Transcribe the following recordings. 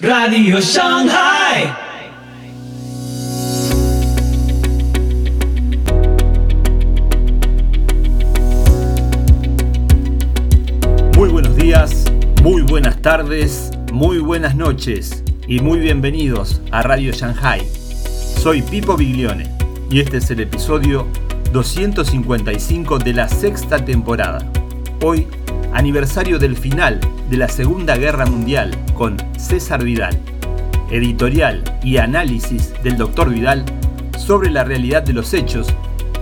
Radio Shanghai. Muy buenos días, muy buenas tardes, muy buenas noches y muy bienvenidos a Radio Shanghai. Soy Pipo Biglione y este es el episodio 255 de la sexta temporada. Hoy, aniversario del final de la Segunda Guerra Mundial con César Vidal. Editorial y análisis del Dr. Vidal sobre la realidad de los hechos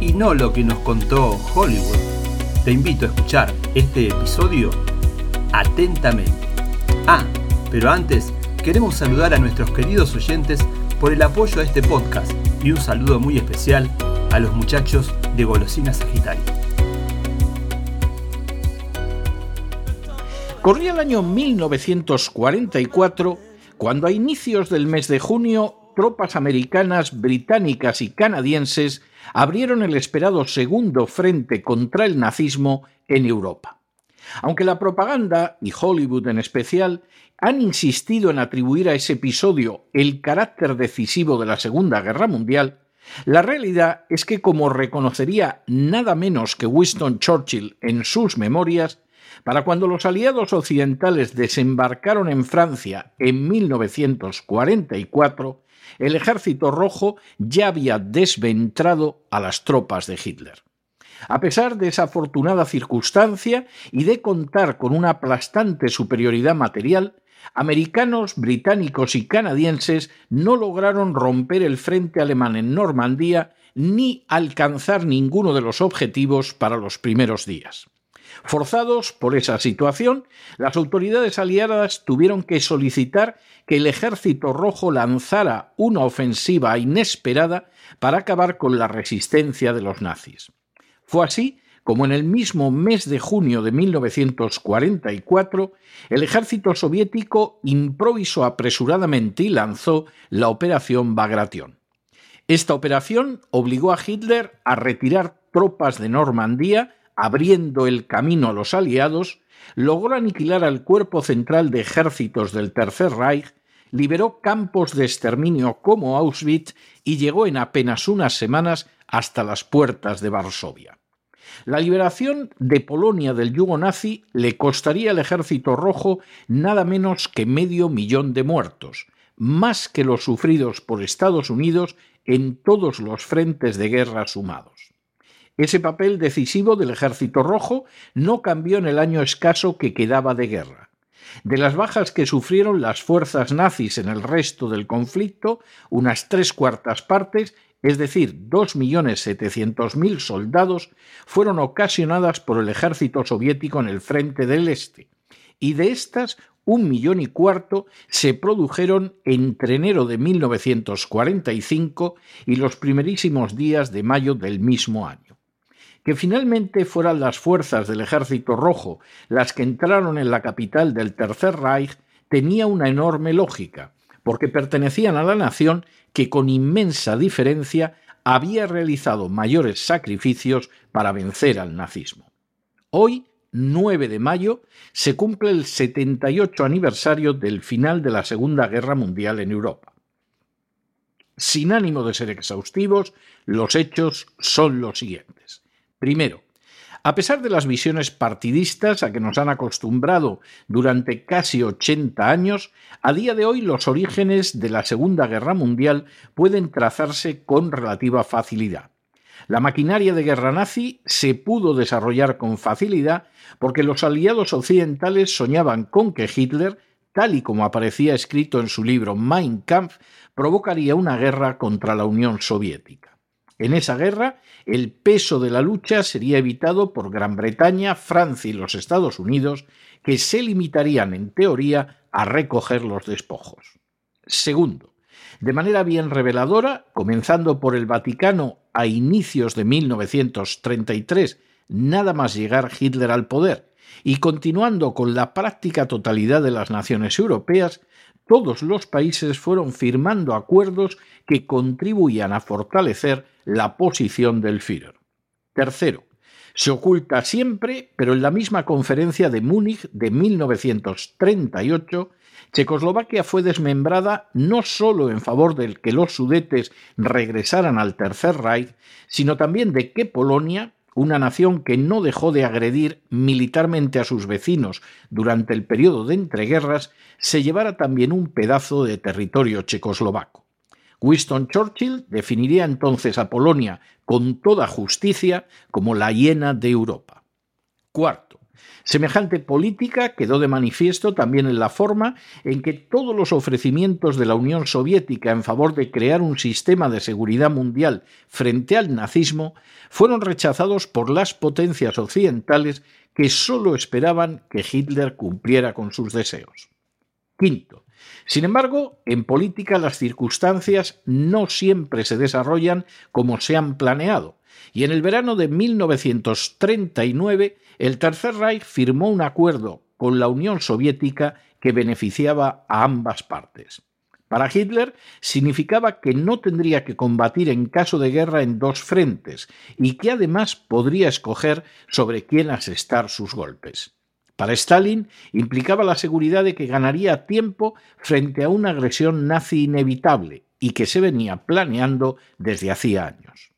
y no lo que nos contó Hollywood. Te invito a escuchar este episodio atentamente. Ah, pero antes queremos saludar a nuestros queridos oyentes por el apoyo a este podcast y un saludo muy especial a los muchachos de Golosina Sagitario. Corría el año 1944 cuando a inicios del mes de junio tropas americanas, británicas y canadienses abrieron el esperado segundo frente contra el nazismo en Europa. Aunque la propaganda, y Hollywood en especial, han insistido en atribuir a ese episodio el carácter decisivo de la Segunda Guerra Mundial, la realidad es que, como reconocería nada menos que Winston Churchill en sus memorias, para cuando los aliados occidentales desembarcaron en Francia en 1944, el ejército rojo ya había desventrado a las tropas de Hitler. A pesar de esa afortunada circunstancia y de contar con una aplastante superioridad material, americanos, británicos y canadienses no lograron romper el frente alemán en Normandía ni alcanzar ninguno de los objetivos para los primeros días. Forzados por esa situación, las autoridades aliadas tuvieron que solicitar que el ejército rojo lanzara una ofensiva inesperada para acabar con la resistencia de los nazis. Fue así como en el mismo mes de junio de 1944 el ejército soviético improvisó apresuradamente y lanzó la Operación Bagration. Esta operación obligó a Hitler a retirar tropas de Normandía abriendo el camino a los aliados, logró aniquilar al cuerpo central de ejércitos del Tercer Reich, liberó campos de exterminio como Auschwitz y llegó en apenas unas semanas hasta las puertas de Varsovia. La liberación de Polonia del yugo nazi le costaría al ejército rojo nada menos que medio millón de muertos, más que los sufridos por Estados Unidos en todos los frentes de guerra sumados. Ese papel decisivo del Ejército Rojo no cambió en el año escaso que quedaba de guerra. De las bajas que sufrieron las fuerzas nazis en el resto del conflicto, unas tres cuartas partes, es decir, 2.700.000 soldados, fueron ocasionadas por el ejército soviético en el frente del Este, y de estas un millón y cuarto se produjeron entre enero de 1945 y los primerísimos días de mayo del mismo año. Que finalmente fueran las fuerzas del Ejército Rojo las que entraron en la capital del Tercer Reich tenía una enorme lógica, porque pertenecían a la nación que con inmensa diferencia había realizado mayores sacrificios para vencer al nazismo. Hoy, 9 de mayo, se cumple el 78 aniversario del final de la Segunda Guerra Mundial en Europa. Sin ánimo de ser exhaustivos, los hechos son los siguientes. Primero, a pesar de las visiones partidistas a que nos han acostumbrado durante casi 80 años, a día de hoy los orígenes de la Segunda Guerra Mundial pueden trazarse con relativa facilidad. La maquinaria de guerra nazi se pudo desarrollar con facilidad porque los aliados occidentales soñaban con que Hitler, tal y como aparecía escrito en su libro Mein Kampf, provocaría una guerra contra la Unión Soviética. En esa guerra, el peso de la lucha sería evitado por Gran Bretaña, Francia y los Estados Unidos, que se limitarían, en teoría, a recoger los despojos. Segundo, de manera bien reveladora, comenzando por el Vaticano a inicios de 1933, nada más llegar Hitler al poder, y continuando con la práctica totalidad de las naciones europeas, todos los países fueron firmando acuerdos que contribuían a fortalecer la posición del Führer. Tercero, Se oculta siempre, pero en la misma conferencia de Múnich de 1938, Checoslovaquia fue desmembrada no solo en favor de que los sudetes regresaran al Tercer Reich, sino también de que Polonia, una nación que no dejó de agredir militarmente a sus vecinos durante el periodo de entreguerras, se llevara también un pedazo de territorio checoslovaco. Winston Churchill definiría entonces a Polonia con toda justicia como la hiena de Europa. Cuarto, semejante política quedó de manifiesto también en la forma en que todos los ofrecimientos de la Unión Soviética en favor de crear un sistema de seguridad mundial frente al nazismo fueron rechazados por las potencias occidentales que sólo esperaban que Hitler cumpliera con sus deseos. Quinto, sin embargo, en política las circunstancias no siempre se desarrollan como se han planeado, y en el verano de 1939 el Tercer Reich firmó un acuerdo con la Unión Soviética que beneficiaba a ambas partes. Para Hitler significaba que no tendría que combatir en caso de guerra en dos frentes y que además podría escoger sobre quién asestar sus golpes. Para Stalin implicaba la seguridad de que ganaría tiempo frente a una agresión nazi inevitable y que se venía planeando desde hacía años.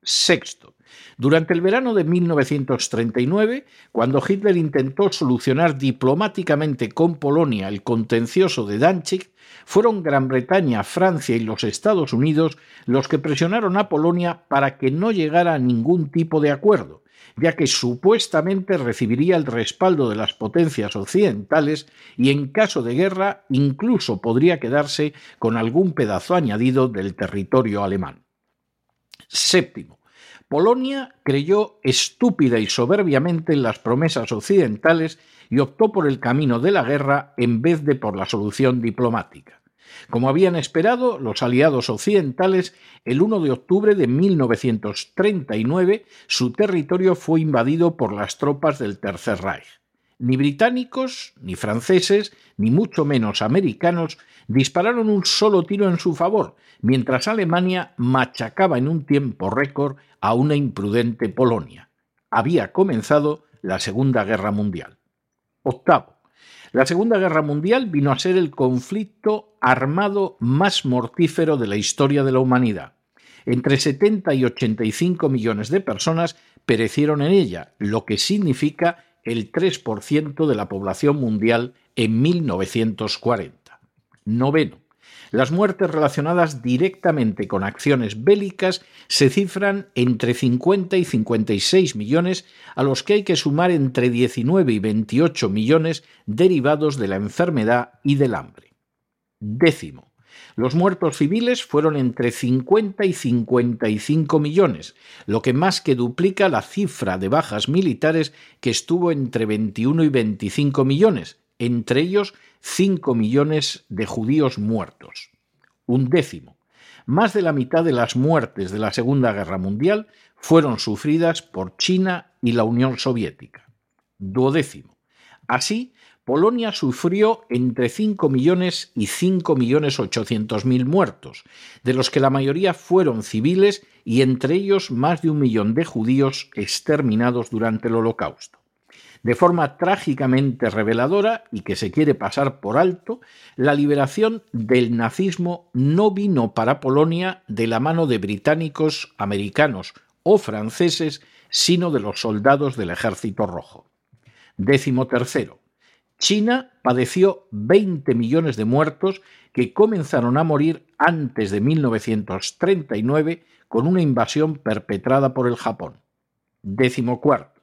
Sexto, durante el verano de 1939, cuando Hitler intentó solucionar diplomáticamente con Polonia el contencioso de Danzig, fueron Gran Bretaña, Francia y los Estados Unidos los que presionaron a Polonia para que no llegara a ningún tipo de acuerdo, ya que supuestamente recibiría el respaldo de las potencias occidentales y en caso de guerra incluso podría quedarse con algún pedazo añadido del territorio alemán. Séptimo. Polonia creyó estúpida y soberbiamente en las promesas occidentales y optó por el camino de la guerra en vez de por la solución diplomática. Como habían esperado los aliados occidentales, el 1 de octubre de 1939 su territorio fue invadido por las tropas del Tercer Reich. Ni británicos, ni franceses, ni mucho menos americanos dispararon un solo tiro en su favor, mientras Alemania machacaba en un tiempo récord a una imprudente Polonia. Había comenzado la Segunda Guerra Mundial. Octavo. La Segunda Guerra Mundial vino a ser el conflicto armado más mortífero de la historia de la humanidad. Entre 70 y 85 millones de personas perecieron en ella, lo que significa el 3% de la población mundial en 1940. Noveno. Las muertes relacionadas directamente con acciones bélicas se cifran entre 50 y 56 millones, a los que hay que sumar entre 19 y 28 millones derivados de la enfermedad y del hambre. Décimo. Los muertos civiles fueron entre 50 y 55 millones, lo que más que duplica la cifra de bajas militares que estuvo entre 21 y 25 millones, entre ellos 5 millones de judíos muertos. Un décimo. Más de la mitad de las muertes de la Segunda Guerra Mundial fueron sufridas por China y la Unión Soviética. Duodécimo. Así, Polonia sufrió entre 5 millones y 5 millones 800 mil muertos, de los que la mayoría fueron civiles y entre ellos más de un millón de judíos exterminados durante el Holocausto de forma trágicamente reveladora y que se quiere pasar por alto, la liberación del nazismo no vino para Polonia de la mano de británicos, americanos o franceses, sino de los soldados del Ejército Rojo. Décimo tercero. China padeció 20 millones de muertos que comenzaron a morir antes de 1939 con una invasión perpetrada por el Japón. Décimo cuarto.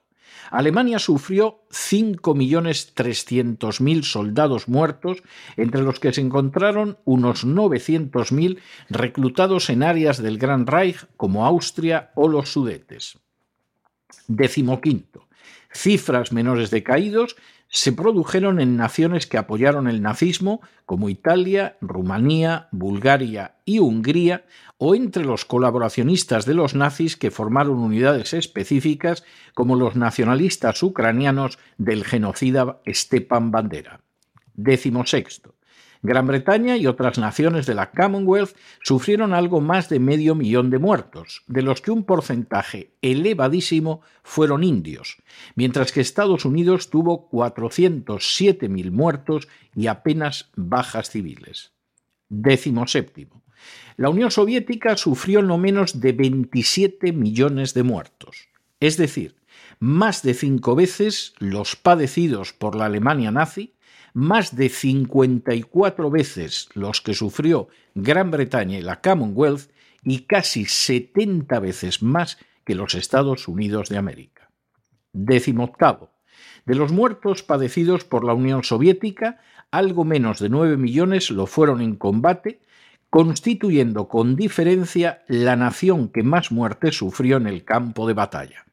Alemania sufrió 5.300.000 soldados muertos, entre los que se encontraron unos 900.000 reclutados en áreas del Gran Reich como Austria o los Sudetes. Décimo quinto. Cifras menores de caídos se produjeron en naciones que apoyaron el nazismo, como Italia, Rumanía, Bulgaria y Hungría, o entre los colaboracionistas de los nazis que formaron unidades específicas, como los nacionalistas ucranianos del genocida Stepan Bandera. Gran Bretaña y otras naciones de la Commonwealth sufrieron algo más de medio millón de muertos, de los que un porcentaje elevadísimo fueron indios, mientras que Estados Unidos tuvo 407.000 muertos y apenas bajas civiles. Décimo séptimo. La Unión Soviética sufrió no menos de 27 millones de muertos, es decir, más de cinco veces los padecidos por la Alemania nazi más de 54 veces los que sufrió Gran Bretaña y la Commonwealth y casi 70 veces más que los Estados Unidos de América. Décimo octavo. De los muertos padecidos por la Unión Soviética, algo menos de 9 millones lo fueron en combate, constituyendo con diferencia la nación que más muertes sufrió en el campo de batalla.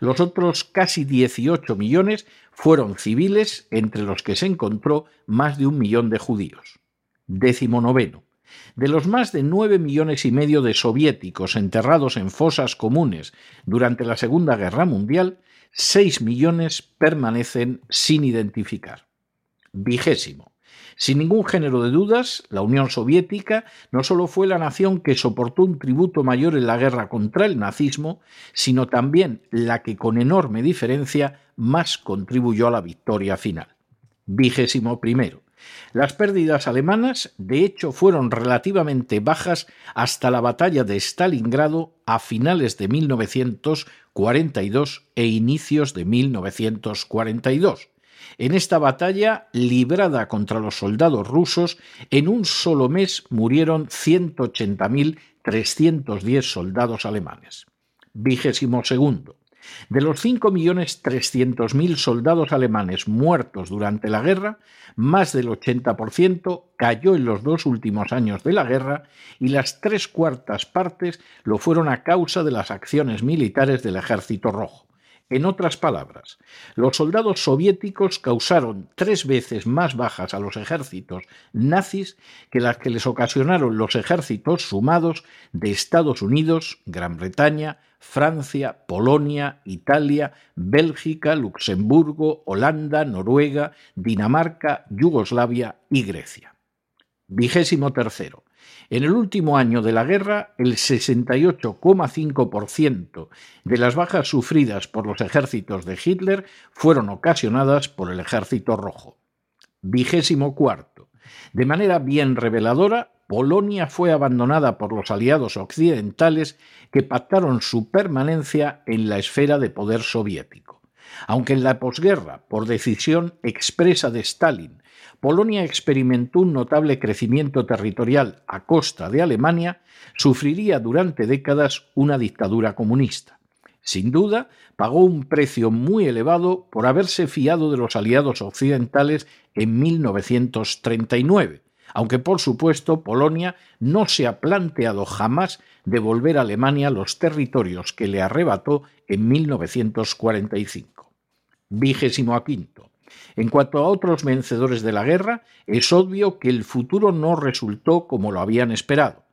Los otros casi 18 millones fueron civiles, entre los que se encontró más de un millón de judíos. Décimo noveno. De los más de nueve millones y medio de soviéticos enterrados en fosas comunes durante la Segunda Guerra Mundial, seis millones permanecen sin identificar. Vigésimo. Sin ningún género de dudas, la Unión Soviética no solo fue la nación que soportó un tributo mayor en la guerra contra el nazismo, sino también la que con enorme diferencia más contribuyó a la victoria final. Vigésimo primero. Las pérdidas alemanas, de hecho, fueron relativamente bajas hasta la batalla de Stalingrado a finales de 1942 e inicios de 1942 en esta batalla, librada contra los soldados rusos, en un solo mes murieron 180.310 soldados alemanes. Vigésimo segundo. De los 5.300.000 soldados alemanes muertos durante la guerra, más del 80% cayó en los dos últimos años de la guerra y las tres cuartas partes lo fueron a causa de las acciones militares del Ejército Rojo. En otras palabras, los soldados soviéticos causaron tres veces más bajas a los ejércitos nazis que las que les ocasionaron los ejércitos sumados de Estados Unidos, Gran Bretaña, Francia, Polonia, Italia, Bélgica, Luxemburgo, Holanda, Noruega, Dinamarca, Yugoslavia y Grecia. Vigésimo tercero. En el último año de la guerra, el 68,5% de las bajas sufridas por los ejércitos de Hitler fueron ocasionadas por el ejército rojo. Vigésimo cuarto. De manera bien reveladora, Polonia fue abandonada por los aliados occidentales que pactaron su permanencia en la esfera de poder soviético. Aunque en la posguerra, por decisión expresa de Stalin, Polonia experimentó un notable crecimiento territorial a costa de Alemania, sufriría durante décadas una dictadura comunista. Sin duda, pagó un precio muy elevado por haberse fiado de los aliados occidentales en 1939, aunque por supuesto Polonia no se ha planteado jamás devolver a Alemania los territorios que le arrebató en 1945. Vigésimo quinto. En cuanto a otros vencedores de la guerra, es obvio que el futuro no resultó como lo habían esperado.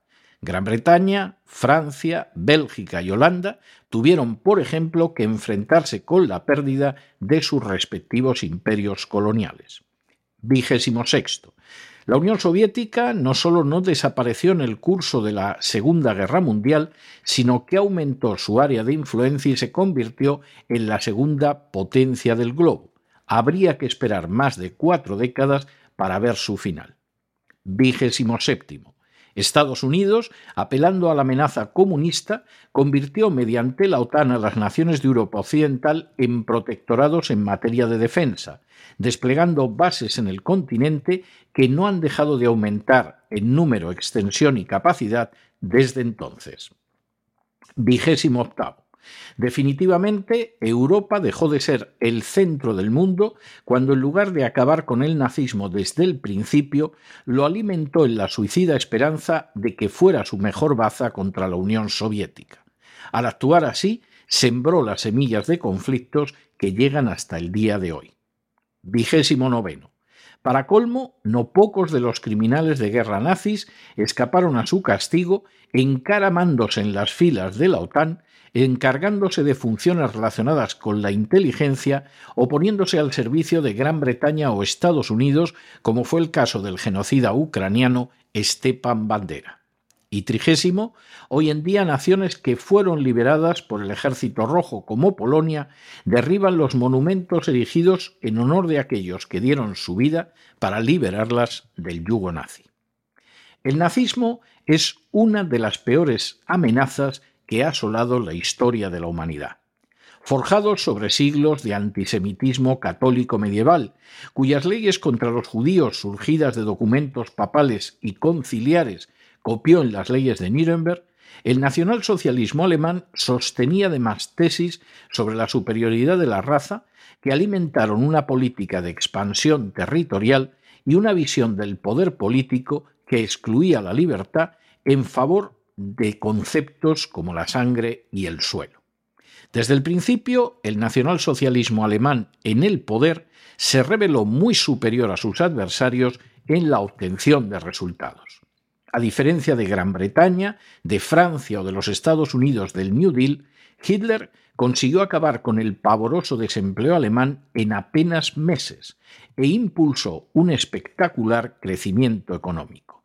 Gran Bretaña, Francia, Bélgica y Holanda tuvieron, por ejemplo, que enfrentarse con la pérdida de sus respectivos imperios coloniales. Vigésimo sexto. La Unión Soviética no solo no desapareció en el curso de la Segunda Guerra Mundial, sino que aumentó su área de influencia y se convirtió en la segunda potencia del globo habría que esperar más de cuatro décadas para ver su final. Vigésimo séptimo. Estados Unidos, apelando a la amenaza comunista, convirtió mediante la OTAN a las naciones de Europa Occidental en protectorados en materia de defensa, desplegando bases en el continente que no han dejado de aumentar en número, extensión y capacidad desde entonces. Vigésimo octavo. Definitivamente, Europa dejó de ser el centro del mundo cuando en lugar de acabar con el nazismo desde el principio, lo alimentó en la suicida esperanza de que fuera su mejor baza contra la Unión Soviética. Al actuar así, sembró las semillas de conflictos que llegan hasta el día de hoy. Vigésimo noveno. Para colmo, no pocos de los criminales de guerra nazis escaparon a su castigo encaramándose en las filas de la OTAN encargándose de funciones relacionadas con la inteligencia o poniéndose al servicio de Gran Bretaña o Estados Unidos, como fue el caso del genocida ucraniano Stepan Bandera. Y trigésimo, hoy en día naciones que fueron liberadas por el Ejército Rojo, como Polonia, derriban los monumentos erigidos en honor de aquellos que dieron su vida para liberarlas del yugo nazi. El nazismo es una de las peores amenazas que ha asolado la historia de la humanidad. Forjado sobre siglos de antisemitismo católico medieval, cuyas leyes contra los judíos surgidas de documentos papales y conciliares copió en las leyes de Nuremberg, el nacionalsocialismo alemán sostenía además tesis sobre la superioridad de la raza que alimentaron una política de expansión territorial y una visión del poder político que excluía la libertad en favor de conceptos como la sangre y el suelo. Desde el principio, el nacionalsocialismo alemán en el poder se reveló muy superior a sus adversarios en la obtención de resultados. A diferencia de Gran Bretaña, de Francia o de los Estados Unidos del New Deal, Hitler consiguió acabar con el pavoroso desempleo alemán en apenas meses e impulsó un espectacular crecimiento económico.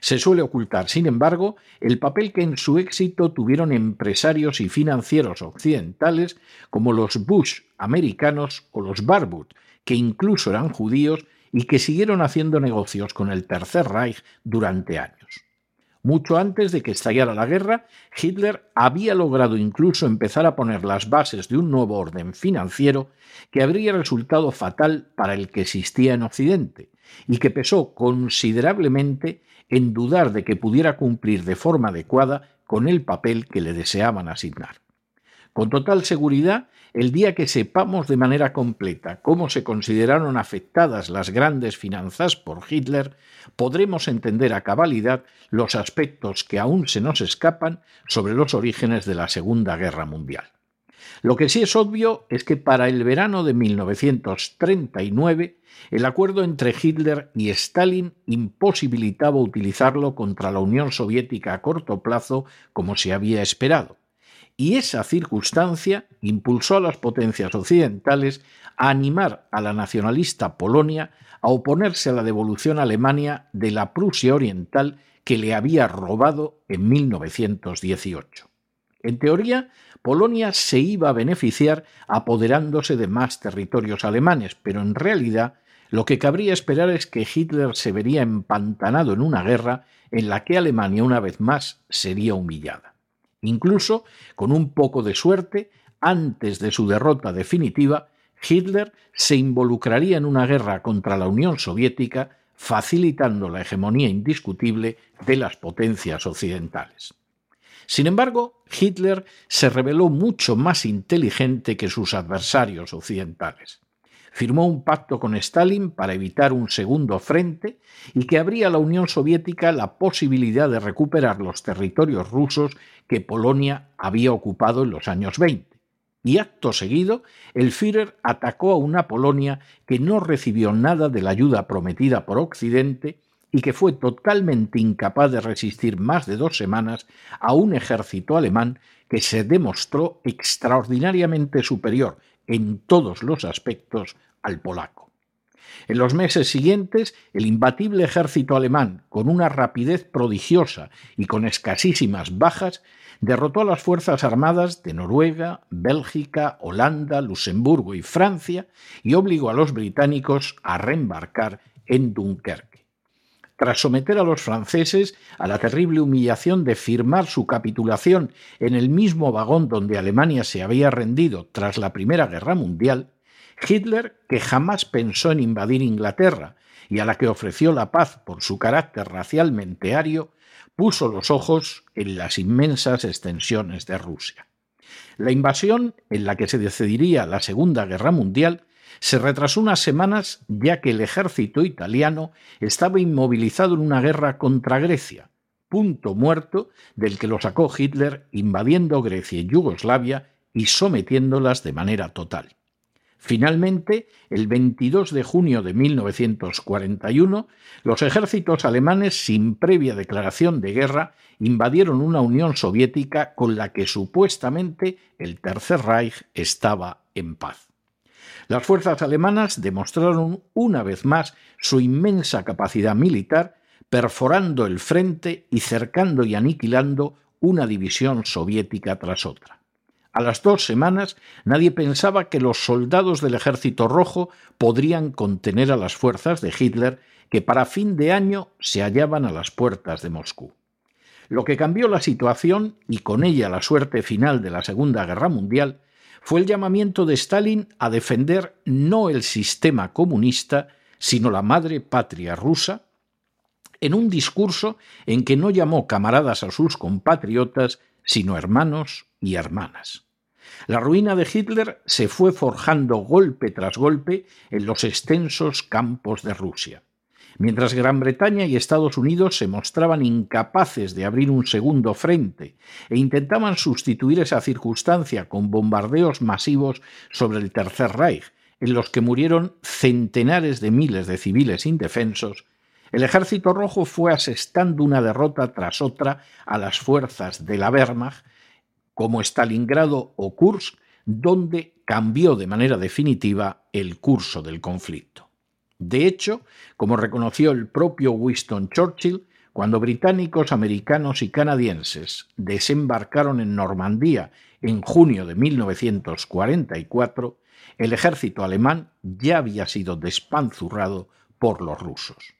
Se suele ocultar, sin embargo, el papel que en su éxito tuvieron empresarios y financieros occidentales como los Bush americanos o los Barbutt, que incluso eran judíos y que siguieron haciendo negocios con el Tercer Reich durante años. Mucho antes de que estallara la guerra, Hitler había logrado incluso empezar a poner las bases de un nuevo orden financiero que habría resultado fatal para el que existía en Occidente y que pesó considerablemente en dudar de que pudiera cumplir de forma adecuada con el papel que le deseaban asignar. Con total seguridad, el día que sepamos de manera completa cómo se consideraron afectadas las grandes finanzas por Hitler, podremos entender a cabalidad los aspectos que aún se nos escapan sobre los orígenes de la Segunda Guerra Mundial. Lo que sí es obvio es que para el verano de 1939 el acuerdo entre Hitler y Stalin imposibilitaba utilizarlo contra la Unión Soviética a corto plazo como se había esperado y esa circunstancia impulsó a las potencias occidentales a animar a la nacionalista Polonia a oponerse a la devolución a Alemania de la Prusia Oriental que le había robado en 1918. En teoría, Polonia se iba a beneficiar apoderándose de más territorios alemanes, pero en realidad lo que cabría esperar es que Hitler se vería empantanado en una guerra en la que Alemania una vez más sería humillada. Incluso, con un poco de suerte, antes de su derrota definitiva, Hitler se involucraría en una guerra contra la Unión Soviética, facilitando la hegemonía indiscutible de las potencias occidentales. Sin embargo, Hitler se reveló mucho más inteligente que sus adversarios occidentales firmó un pacto con Stalin para evitar un segundo frente y que abría a la Unión Soviética la posibilidad de recuperar los territorios rusos que Polonia había ocupado en los años 20. Y acto seguido, el Führer atacó a una Polonia que no recibió nada de la ayuda prometida por Occidente y que fue totalmente incapaz de resistir más de dos semanas a un ejército alemán que se demostró extraordinariamente superior en todos los aspectos al polaco. En los meses siguientes, el imbatible ejército alemán, con una rapidez prodigiosa y con escasísimas bajas, derrotó a las Fuerzas Armadas de Noruega, Bélgica, Holanda, Luxemburgo y Francia y obligó a los británicos a reembarcar en Dunkerque. Tras someter a los franceses a la terrible humillación de firmar su capitulación en el mismo vagón donde Alemania se había rendido tras la Primera Guerra Mundial, Hitler, que jamás pensó en invadir Inglaterra y a la que ofreció la paz por su carácter racialmente ario, puso los ojos en las inmensas extensiones de Rusia. La invasión, en la que se decidiría la Segunda Guerra Mundial, se retrasó unas semanas ya que el ejército italiano estaba inmovilizado en una guerra contra Grecia, punto muerto del que lo sacó Hitler invadiendo Grecia y Yugoslavia y sometiéndolas de manera total. Finalmente, el 22 de junio de 1941, los ejércitos alemanes, sin previa declaración de guerra, invadieron una Unión Soviética con la que supuestamente el Tercer Reich estaba en paz. Las fuerzas alemanas demostraron una vez más su inmensa capacidad militar, perforando el frente y cercando y aniquilando una división soviética tras otra. A las dos semanas nadie pensaba que los soldados del Ejército Rojo podrían contener a las fuerzas de Hitler que para fin de año se hallaban a las puertas de Moscú. Lo que cambió la situación y con ella la suerte final de la Segunda Guerra Mundial fue el llamamiento de Stalin a defender no el sistema comunista, sino la madre patria rusa, en un discurso en que no llamó camaradas a sus compatriotas, sino hermanos y hermanas. La ruina de Hitler se fue forjando golpe tras golpe en los extensos campos de Rusia. Mientras Gran Bretaña y Estados Unidos se mostraban incapaces de abrir un segundo frente e intentaban sustituir esa circunstancia con bombardeos masivos sobre el Tercer Reich, en los que murieron centenares de miles de civiles indefensos, el Ejército Rojo fue asestando una derrota tras otra a las fuerzas de la Wehrmacht como Stalingrado o Kursk, donde cambió de manera definitiva el curso del conflicto. De hecho, como reconoció el propio Winston Churchill, cuando británicos, americanos y canadienses desembarcaron en Normandía en junio de 1944, el ejército alemán ya había sido despanzurrado por los rusos.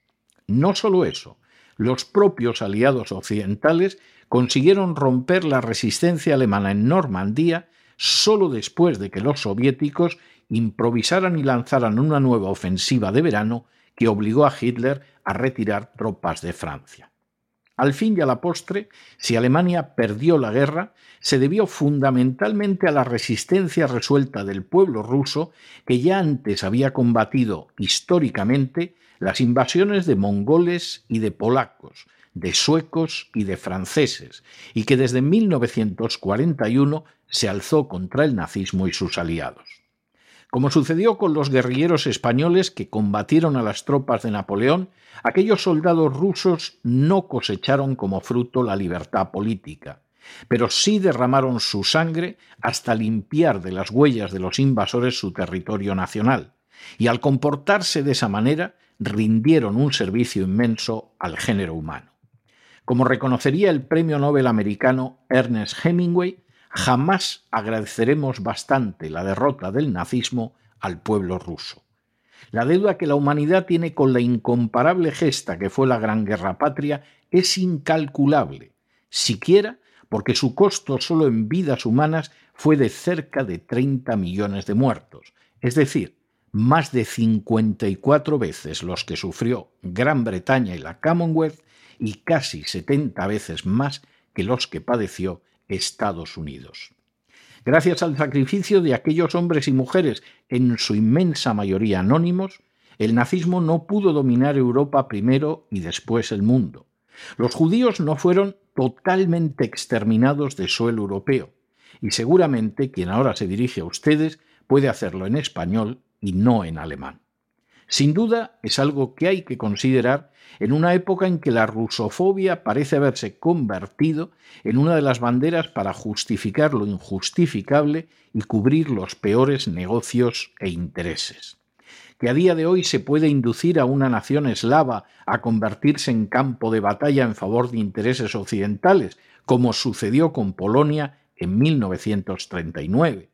No solo eso, los propios aliados occidentales consiguieron romper la resistencia alemana en Normandía solo después de que los soviéticos improvisaran y lanzaran una nueva ofensiva de verano que obligó a Hitler a retirar tropas de Francia. Al fin y a la postre, si Alemania perdió la guerra, se debió fundamentalmente a la resistencia resuelta del pueblo ruso que ya antes había combatido históricamente las invasiones de mongoles y de polacos, de suecos y de franceses, y que desde 1941 se alzó contra el nazismo y sus aliados. Como sucedió con los guerrilleros españoles que combatieron a las tropas de Napoleón, aquellos soldados rusos no cosecharon como fruto la libertad política, pero sí derramaron su sangre hasta limpiar de las huellas de los invasores su territorio nacional, y al comportarse de esa manera rindieron un servicio inmenso al género humano. Como reconocería el premio Nobel americano Ernest Hemingway, jamás agradeceremos bastante la derrota del nazismo al pueblo ruso. La deuda que la humanidad tiene con la incomparable gesta que fue la Gran Guerra Patria es incalculable, siquiera porque su costo solo en vidas humanas fue de cerca de 30 millones de muertos, es decir, más de 54 veces los que sufrió Gran Bretaña y la Commonwealth y casi 70 veces más que los que padeció Estados Unidos. Gracias al sacrificio de aquellos hombres y mujeres, en su inmensa mayoría anónimos, el nazismo no pudo dominar Europa primero y después el mundo. Los judíos no fueron totalmente exterminados de suelo europeo, y seguramente quien ahora se dirige a ustedes puede hacerlo en español y no en alemán. Sin duda es algo que hay que considerar en una época en que la rusofobia parece haberse convertido en una de las banderas para justificar lo injustificable y cubrir los peores negocios e intereses. Que a día de hoy se puede inducir a una nación eslava a convertirse en campo de batalla en favor de intereses occidentales, como sucedió con Polonia en 1939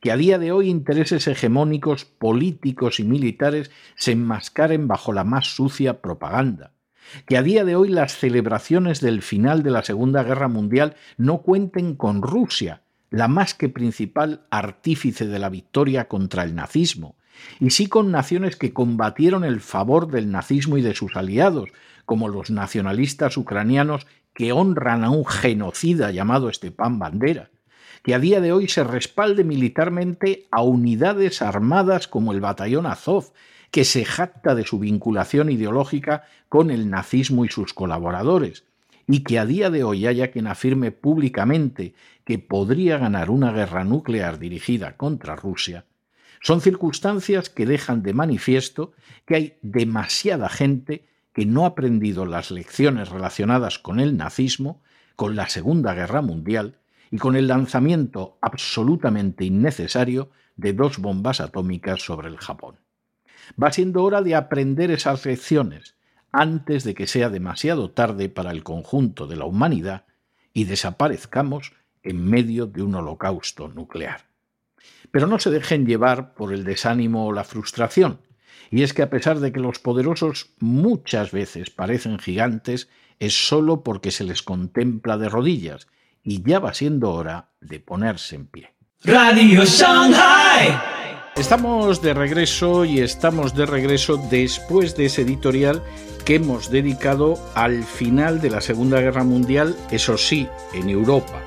que a día de hoy intereses hegemónicos políticos y militares se enmascaren bajo la más sucia propaganda, que a día de hoy las celebraciones del final de la Segunda Guerra Mundial no cuenten con Rusia, la más que principal artífice de la victoria contra el nazismo, y sí con naciones que combatieron el favor del nazismo y de sus aliados, como los nacionalistas ucranianos que honran a un genocida llamado Stepan Bandera, que a día de hoy se respalde militarmente a unidades armadas como el batallón Azov, que se jacta de su vinculación ideológica con el nazismo y sus colaboradores, y que a día de hoy haya quien afirme públicamente que podría ganar una guerra nuclear dirigida contra Rusia, Son circunstancias que dejan de manifiesto que hay demasiada gente que no ha aprendido las lecciones relacionadas con el nazismo, con la Segunda Guerra Mundial y con el lanzamiento absolutamente innecesario de dos bombas atómicas sobre el Japón. Va siendo hora de aprender esas lecciones antes de que sea demasiado tarde para el conjunto de la humanidad y desaparezcamos en medio de un holocausto nuclear. Pero no se dejen llevar por el desánimo o la frustración, y es que a pesar de que los poderosos muchas veces parecen gigantes, es sólo porque se les contempla de rodillas, y ya va siendo hora de ponerse en pie. Radio Shanghai. Estamos de regreso y estamos de regreso después de ese editorial que hemos dedicado al final de la Segunda Guerra Mundial, eso sí, en Europa,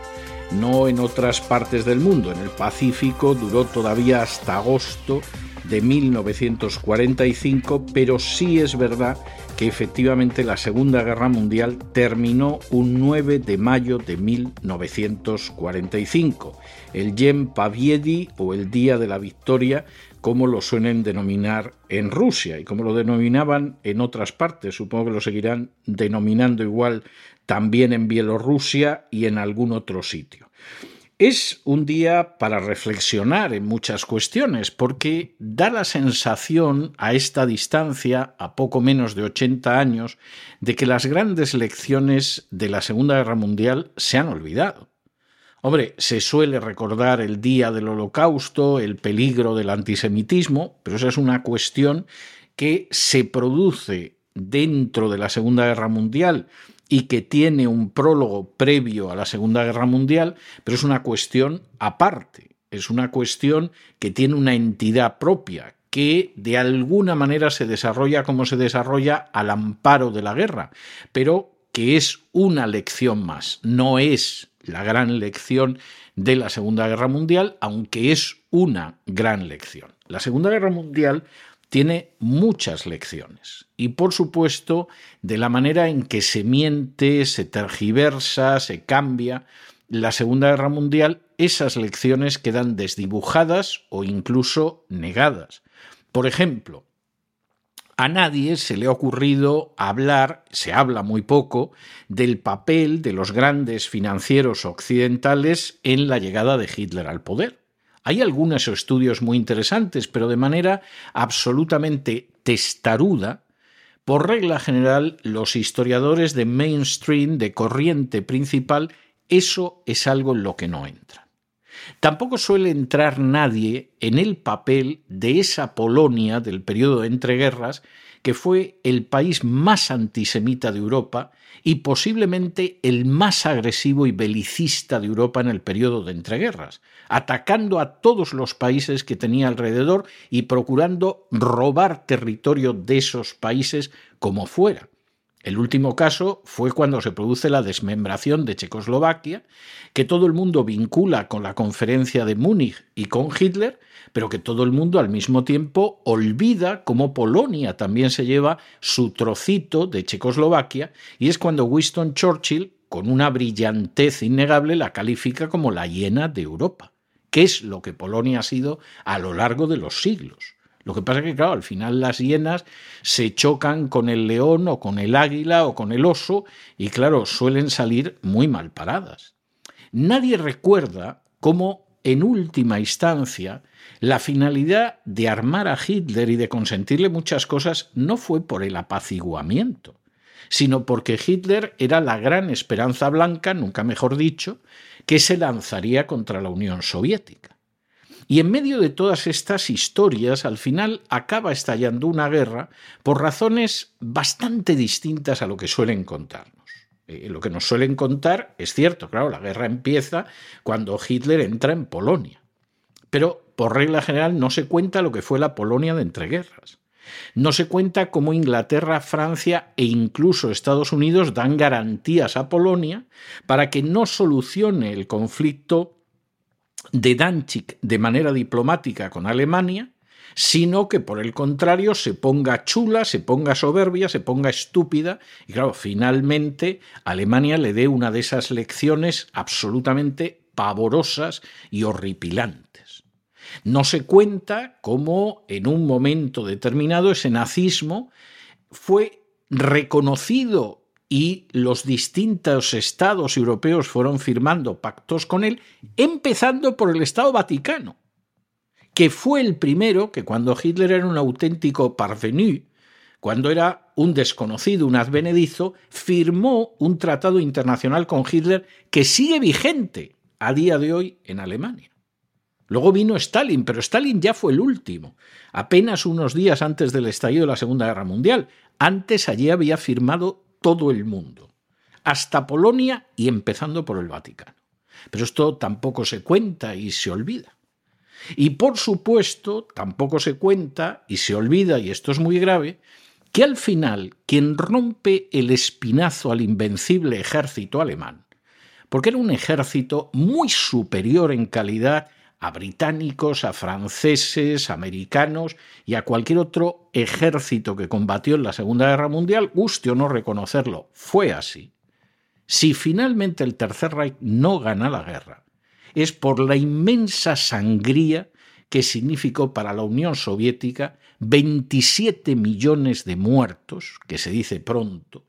no en otras partes del mundo. En el Pacífico duró todavía hasta agosto de 1945, pero sí es verdad efectivamente la Segunda Guerra Mundial terminó un 9 de mayo de 1945, el Yen Paviedi o el Día de la Victoria, como lo suelen denominar en Rusia y como lo denominaban en otras partes, supongo que lo seguirán denominando igual también en Bielorrusia y en algún otro sitio. Es un día para reflexionar en muchas cuestiones, porque da la sensación a esta distancia, a poco menos de 80 años, de que las grandes lecciones de la Segunda Guerra Mundial se han olvidado. Hombre, se suele recordar el día del holocausto, el peligro del antisemitismo, pero esa es una cuestión que se produce dentro de la Segunda Guerra Mundial y que tiene un prólogo previo a la Segunda Guerra Mundial, pero es una cuestión aparte, es una cuestión que tiene una entidad propia, que de alguna manera se desarrolla como se desarrolla al amparo de la guerra, pero que es una lección más, no es la gran lección de la Segunda Guerra Mundial, aunque es una gran lección. La Segunda Guerra Mundial tiene muchas lecciones y por supuesto de la manera en que se miente, se tergiversa, se cambia la Segunda Guerra Mundial, esas lecciones quedan desdibujadas o incluso negadas. Por ejemplo, a nadie se le ha ocurrido hablar, se habla muy poco, del papel de los grandes financieros occidentales en la llegada de Hitler al poder. Hay algunos estudios muy interesantes, pero de manera absolutamente testaruda, por regla general, los historiadores de mainstream, de corriente principal, eso es algo en lo que no entra. Tampoco suele entrar nadie en el papel de esa Polonia del periodo de entreguerras, que fue el país más antisemita de Europa y posiblemente el más agresivo y belicista de Europa en el periodo de entreguerras, atacando a todos los países que tenía alrededor y procurando robar territorio de esos países como fuera. El último caso fue cuando se produce la desmembración de Checoslovaquia, que todo el mundo vincula con la conferencia de Múnich y con Hitler, pero que todo el mundo al mismo tiempo olvida cómo Polonia también se lleva su trocito de Checoslovaquia, y es cuando Winston Churchill, con una brillantez innegable, la califica como la hiena de Europa, que es lo que Polonia ha sido a lo largo de los siglos. Lo que pasa es que, claro, al final las hienas se chocan con el león o con el águila o con el oso y, claro, suelen salir muy mal paradas. Nadie recuerda cómo, en última instancia, la finalidad de armar a Hitler y de consentirle muchas cosas no fue por el apaciguamiento, sino porque Hitler era la gran esperanza blanca, nunca mejor dicho, que se lanzaría contra la Unión Soviética. Y en medio de todas estas historias, al final acaba estallando una guerra por razones bastante distintas a lo que suelen contarnos. Eh, lo que nos suelen contar es cierto, claro, la guerra empieza cuando Hitler entra en Polonia. Pero por regla general no se cuenta lo que fue la Polonia de entreguerras. No se cuenta cómo Inglaterra, Francia e incluso Estados Unidos dan garantías a Polonia para que no solucione el conflicto de Danzig de manera diplomática con Alemania, sino que por el contrario se ponga chula, se ponga soberbia, se ponga estúpida, y claro, finalmente Alemania le dé una de esas lecciones absolutamente pavorosas y horripilantes. No se cuenta cómo en un momento determinado ese nazismo fue reconocido y los distintos estados europeos fueron firmando pactos con él, empezando por el Estado Vaticano, que fue el primero que cuando Hitler era un auténtico parvenu, cuando era un desconocido, un advenedizo, firmó un tratado internacional con Hitler que sigue vigente a día de hoy en Alemania. Luego vino Stalin, pero Stalin ya fue el último, apenas unos días antes del estallido de la Segunda Guerra Mundial. Antes allí había firmado todo el mundo, hasta Polonia y empezando por el Vaticano. Pero esto tampoco se cuenta y se olvida. Y por supuesto, tampoco se cuenta y se olvida, y esto es muy grave, que al final quien rompe el espinazo al invencible ejército alemán, porque era un ejército muy superior en calidad a británicos, a franceses, americanos y a cualquier otro ejército que combatió en la Segunda Guerra Mundial, guste o no reconocerlo, fue así. Si finalmente el Tercer Reich no gana la guerra, es por la inmensa sangría que significó para la Unión Soviética 27 millones de muertos, que se dice pronto,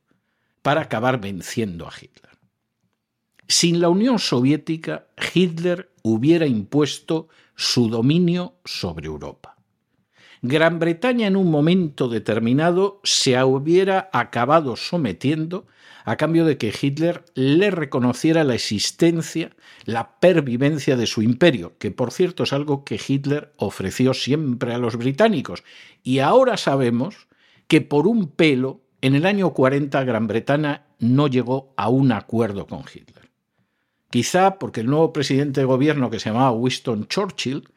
para acabar venciendo a Hitler. Sin la Unión Soviética, Hitler hubiera impuesto su dominio sobre Europa. Gran Bretaña en un momento determinado se hubiera acabado sometiendo a cambio de que Hitler le reconociera la existencia, la pervivencia de su imperio, que por cierto es algo que Hitler ofreció siempre a los británicos. Y ahora sabemos que por un pelo, en el año 40 Gran Bretaña no llegó a un acuerdo con Hitler. Quizá porque el nuevo presidente de gobierno, que se llamaba Winston Churchill,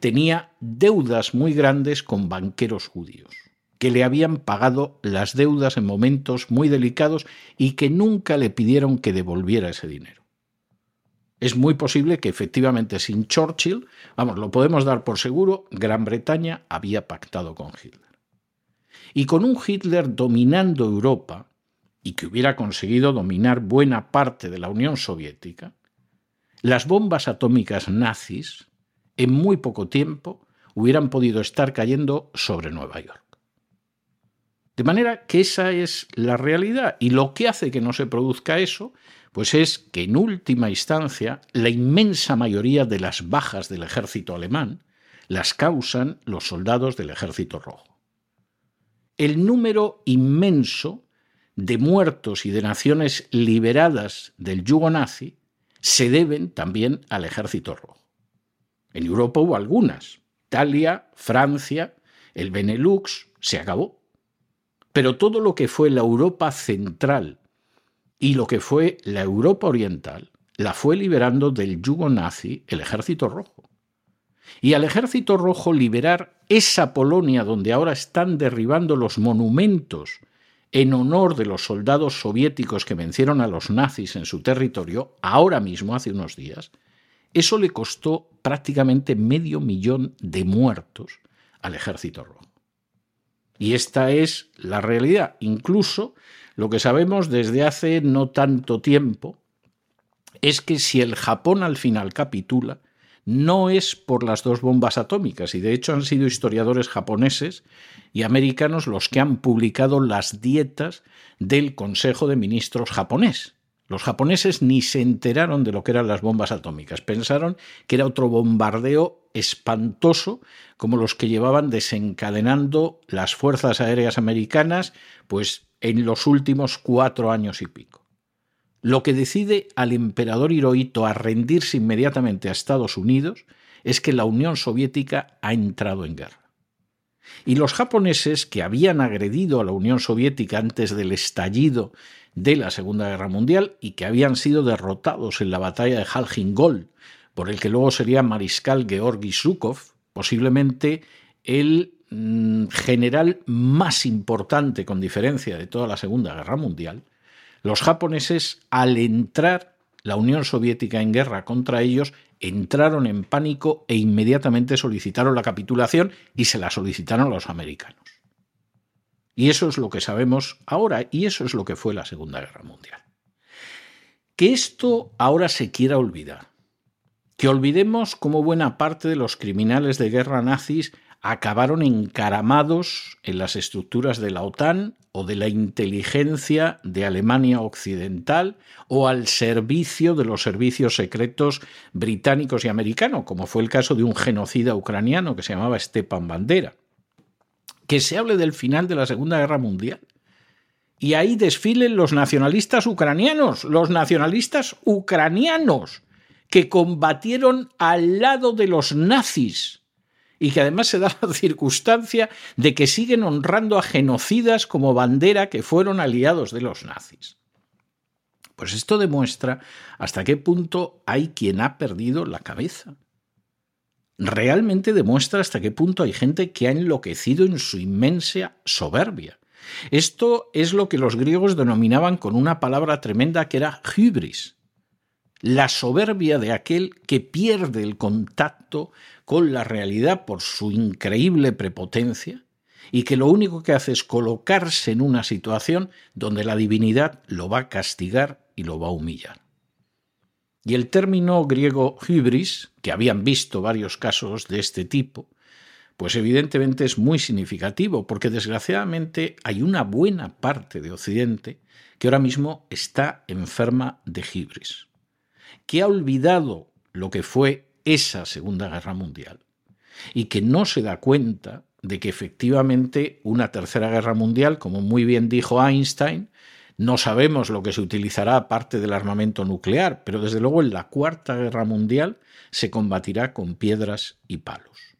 tenía deudas muy grandes con banqueros judíos que le habían pagado las deudas en momentos muy delicados y que nunca le pidieron que devolviera ese dinero. Es muy posible que efectivamente sin Churchill, vamos, lo podemos dar por seguro, Gran Bretaña había pactado con Hitler. Y con un Hitler dominando Europa, y que hubiera conseguido dominar buena parte de la Unión Soviética, las bombas atómicas nazis, en muy poco tiempo, hubieran podido estar cayendo sobre Nueva York. De manera que esa es la realidad y lo que hace que no se produzca eso, pues es que en última instancia la inmensa mayoría de las bajas del ejército alemán las causan los soldados del ejército rojo. El número inmenso de muertos y de naciones liberadas del yugo nazi se deben también al ejército rojo. En Europa hubo algunas. Italia, Francia, el Benelux, se acabó. Pero todo lo que fue la Europa central y lo que fue la Europa oriental la fue liberando del yugo nazi el ejército rojo. Y al ejército rojo liberar esa Polonia donde ahora están derribando los monumentos en honor de los soldados soviéticos que vencieron a los nazis en su territorio, ahora mismo, hace unos días, eso le costó prácticamente medio millón de muertos al ejército rojo. Y esta es la realidad. Incluso lo que sabemos desde hace no tanto tiempo es que si el Japón al final capitula, no es por las dos bombas atómicas, y de hecho han sido historiadores japoneses y americanos los que han publicado las dietas del Consejo de Ministros japonés. Los japoneses ni se enteraron de lo que eran las bombas atómicas. Pensaron que era otro bombardeo espantoso como los que llevaban desencadenando las fuerzas aéreas americanas pues en los últimos cuatro años y pico. Lo que decide al emperador Hirohito a rendirse inmediatamente a Estados Unidos es que la Unión Soviética ha entrado en guerra. Y los japoneses que habían agredido a la Unión Soviética antes del estallido de la Segunda Guerra Mundial y que habían sido derrotados en la batalla de Halgin Gol, por el que luego sería mariscal Georgi Zhukov, posiblemente el mm, general más importante con diferencia de toda la Segunda Guerra Mundial, los japoneses al entrar la Unión Soviética en guerra contra ellos, entraron en pánico e inmediatamente solicitaron la capitulación y se la solicitaron a los americanos. Y eso es lo que sabemos ahora y eso es lo que fue la Segunda Guerra Mundial. Que esto ahora se quiera olvidar Que olvidemos cómo buena parte de los criminales de guerra nazis acabaron encaramados en las estructuras de la OTAN o de la inteligencia de Alemania Occidental o al servicio de los servicios secretos británicos y americanos, como fue el caso de un genocida ucraniano que se llamaba Stepan Bandera. Que se hable del final de la Segunda Guerra Mundial y ahí desfilen los nacionalistas ucranianos, los nacionalistas ucranianos que combatieron al lado de los nazis y que además se da la circunstancia de que siguen honrando a genocidas como bandera que fueron aliados de los nazis. Pues esto demuestra hasta qué punto hay quien ha perdido la cabeza. Realmente demuestra hasta qué punto hay gente que ha enloquecido en su inmensa soberbia. Esto es lo que los griegos denominaban con una palabra tremenda que era hybris, la soberbia de aquel que pierde el contacto con la realidad por su increíble prepotencia y que lo único que hace es colocarse en una situación donde la divinidad lo va a castigar y lo va a humillar. Y el término griego hybris, que habían visto varios casos de este tipo, pues evidentemente es muy significativo, porque desgraciadamente hay una buena parte de Occidente que ahora mismo está enferma de hybris que ha olvidado lo que fue esa Segunda Guerra Mundial y que no se da cuenta de que efectivamente una Tercera Guerra Mundial, como muy bien dijo Einstein, no sabemos lo que se utilizará aparte del armamento nuclear, pero desde luego en la Cuarta Guerra Mundial se combatirá con piedras y palos.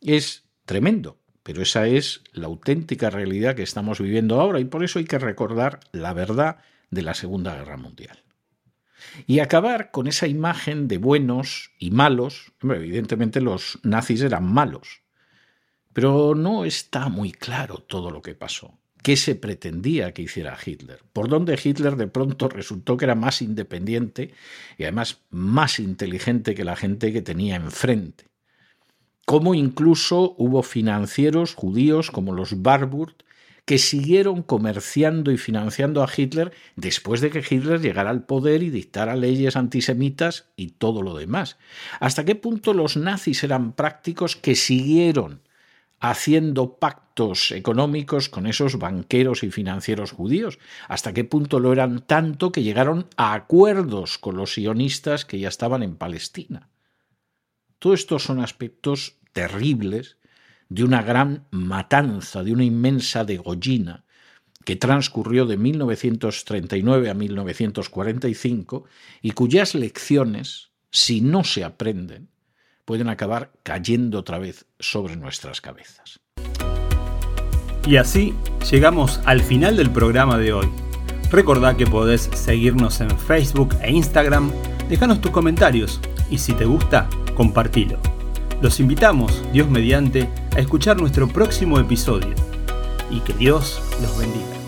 Es tremendo, pero esa es la auténtica realidad que estamos viviendo ahora y por eso hay que recordar la verdad de la Segunda Guerra Mundial y acabar con esa imagen de buenos y malos. evidentemente los nazis eran malos, pero no está muy claro todo lo que pasó. ¿Qué se pretendía que hiciera Hitler? ¿Por dónde Hitler de pronto resultó que era más independiente y además más inteligente que la gente que tenía enfrente? ¿Cómo incluso hubo financieros judíos como los Barburt que siguieron comerciando y financiando a Hitler después de que Hitler llegara al poder y dictara leyes antisemitas y todo lo demás. ¿Hasta qué punto los nazis eran prácticos que siguieron haciendo pactos económicos con esos banqueros y financieros judíos? ¿Hasta qué punto lo eran tanto que llegaron a acuerdos con los sionistas que ya estaban en Palestina? Todos estos son aspectos terribles de una gran matanza, de una inmensa degollina que transcurrió de 1939 a 1945 y cuyas lecciones, si no se aprenden, pueden acabar cayendo otra vez sobre nuestras cabezas. Y así llegamos al final del programa de hoy. Recordá que podés seguirnos en Facebook e Instagram, dejanos tus comentarios y si te gusta, compartilo. Los invitamos, Dios mediante, a escuchar nuestro próximo episodio y que Dios los bendiga.